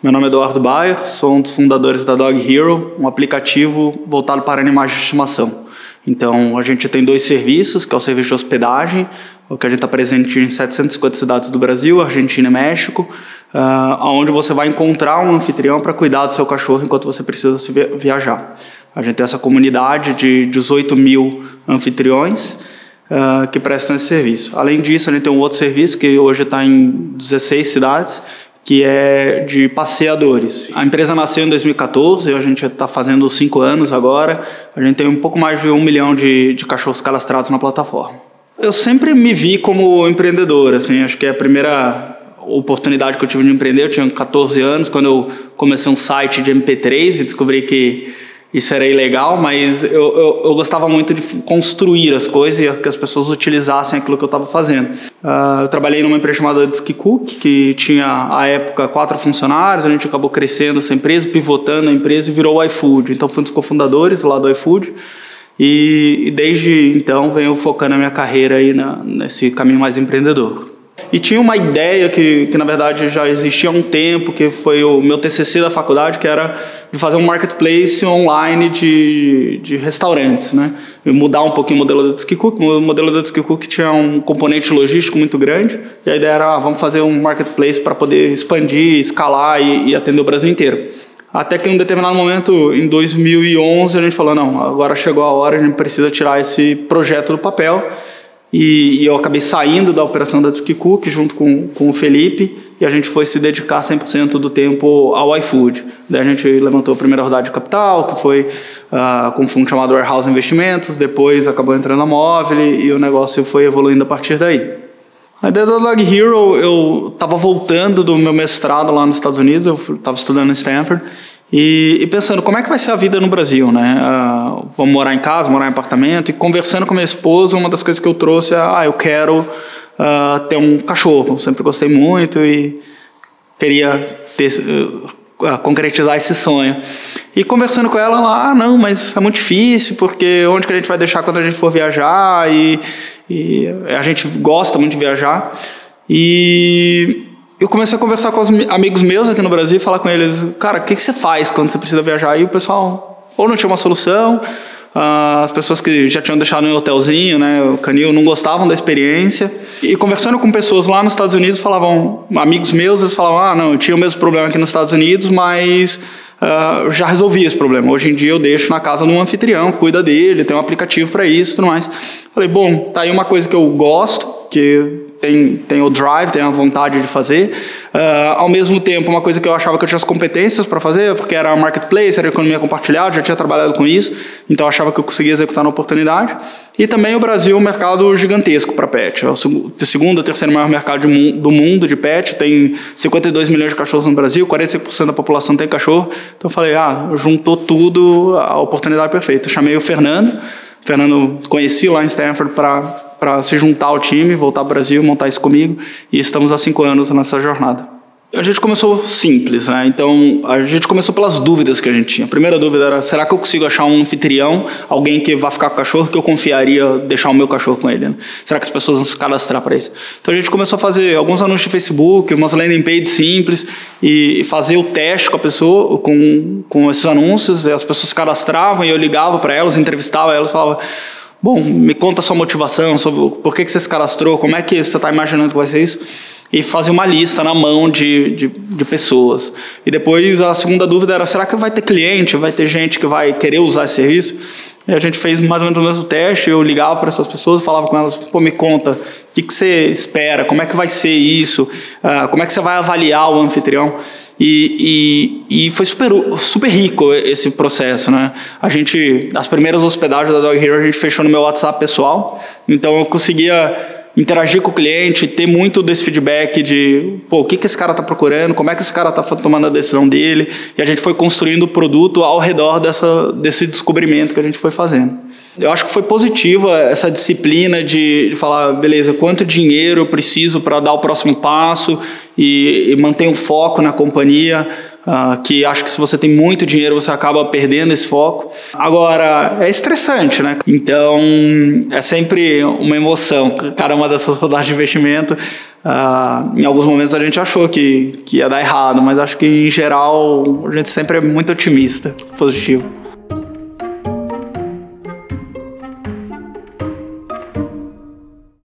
Meu nome é Eduardo Bayer, sou um dos fundadores da Dog Hero, um aplicativo voltado para animais de estimação. Então, a gente tem dois serviços, que é o serviço de hospedagem, que a gente está presente em 750 cidades do Brasil, Argentina e México, uh, onde você vai encontrar um anfitrião para cuidar do seu cachorro enquanto você precisa se viajar. A gente tem essa comunidade de 18 mil anfitriões uh, que prestam esse serviço. Além disso, a gente tem um outro serviço que hoje está em 16 cidades, que é de passeadores. A empresa nasceu em 2014, a gente está fazendo cinco anos agora. A gente tem um pouco mais de um milhão de, de cachorros cadastrados na plataforma. Eu sempre me vi como empreendedor, assim, acho que é a primeira oportunidade que eu tive de empreender, eu tinha 14 anos, quando eu comecei um site de MP3 e descobri que isso era ilegal, mas eu, eu, eu, gostava muito de construir as coisas e que as pessoas utilizassem aquilo que eu estava fazendo. Uh, eu trabalhei numa empresa chamada Disque Cook, que tinha, à época, quatro funcionários, a gente acabou crescendo essa empresa, pivotando a empresa e virou o iFood. Então, fui um dos cofundadores lá do iFood e, e desde então venho focando a minha carreira aí na, nesse caminho mais empreendedor. E tinha uma ideia que, que, na verdade, já existia há um tempo, que foi o meu TCC da faculdade, que era de fazer um marketplace online de, de restaurantes, né? E mudar um pouquinho o modelo da Discook. O modelo da Discook tinha um componente logístico muito grande, e a ideia era, ah, vamos fazer um marketplace para poder expandir, escalar e, e atender o Brasil inteiro. Até que em um determinado momento, em 2011, a gente falou, não, agora chegou a hora, a gente precisa tirar esse projeto do papel, e, e, eu acabei saindo da operação da Disque Cook junto com, com o Felipe e a gente foi se dedicar 100% do tempo ao iFood. Daí a gente levantou a primeira rodada de capital, que foi uh, com um fundo chamado Warehouse Investimentos, depois acabou entrando a Móvel e o negócio foi evoluindo a partir daí. A ideia da Dog Hero, eu estava voltando do meu mestrado lá nos Estados Unidos, eu estava estudando em Stanford, e, e, pensando como é que vai ser a vida no Brasil, né? Uh, vamos morar em casa, morar em apartamento. E conversando com minha esposa, uma das coisas que eu trouxe é, ah, eu quero uh, ter um cachorro. Sempre gostei muito e queria ter, uh, concretizar esse sonho. E conversando com ela, ela, ah, não, mas é muito difícil, porque onde que a gente vai deixar quando a gente for viajar? E, e a gente gosta muito de viajar. E eu comecei a conversar com os amigos meus aqui no Brasil e falar com eles, cara, o que, que você faz quando você precisa viajar? E o pessoal ou não tinha uma solução, uh, as pessoas que já tinham deixado no hotelzinho, né, o canil, não gostavam da experiência. E conversando com pessoas lá nos Estados Unidos, falavam, amigos meus, eles falavam, ah, não, eu tinha o mesmo problema aqui nos Estados Unidos, mas uh, já resolvi esse problema. Hoje em dia eu deixo na casa de um anfitrião, cuida dele, tem um aplicativo para isso e tudo mais. Falei, bom, tá aí uma coisa que eu gosto, que tem, tem o drive, tem a vontade de fazer. Uh, ao mesmo tempo, uma coisa que eu achava que eu tinha as competências para fazer, porque era marketplace, era economia compartilhada, já tinha trabalhado com isso, então eu achava que eu conseguia executar na oportunidade. E também o Brasil é um mercado gigantesco para pet. É o segundo ou terceiro maior mercado do mundo de pet, tem 52 milhões de cachorros no Brasil, 45% da população tem cachorro. Então eu falei, ah, juntou tudo, a oportunidade perfeita. Eu chamei o Fernando, Fernando conheci lá em Stanford para para se juntar ao time, voltar ao Brasil, montar isso comigo, e estamos há cinco anos nessa jornada. A gente começou simples, né? Então a gente começou pelas dúvidas que a gente tinha. A primeira dúvida era: será que eu consigo achar um anfitrião, alguém que vá ficar com o cachorro, que eu confiaria deixar o meu cachorro com ele? Né? Será que as pessoas vão se cadastrar para isso? Então a gente começou a fazer alguns anúncios de Facebook, umas landing pages simples e fazer o teste com a pessoa, com, com esses anúncios. as pessoas se cadastravam e eu ligava para elas, entrevistava elas, falava Bom, me conta sua motivação, sobre por que, que você se cadastrou, como é que você está imaginando que vai ser isso? E fazer uma lista na mão de, de, de, pessoas. E depois a segunda dúvida era: será que vai ter cliente, vai ter gente que vai querer usar esse serviço? E a gente fez mais ou menos o mesmo teste. Eu ligava para essas pessoas, falava com elas: pô, me conta, o que, que você espera, como é que vai ser isso, uh, como é que você vai avaliar o anfitrião. E, e, e, foi super, super rico esse processo, né? A gente, as primeiras hospedagens da Dog Hero a gente fechou no meu WhatsApp pessoal, então eu conseguia interagir com o cliente, ter muito desse feedback de, pô, o que, que esse cara está procurando, como é que esse cara está tomando a decisão dele, e a gente foi construindo o produto ao redor dessa, desse descobrimento que a gente foi fazendo eu acho que foi positiva essa disciplina de, de falar, beleza, quanto dinheiro eu preciso para dar o próximo passo e, e manter o foco na companhia. Uh, que acho que se você tem muito dinheiro você acaba perdendo esse foco. Agora, é estressante, né? Então, é sempre uma emoção. Caramba, dessas rodadas de investimento. Uh, em alguns momentos a gente achou que, que ia dar errado, mas acho que em geral a gente sempre é muito otimista, positivo.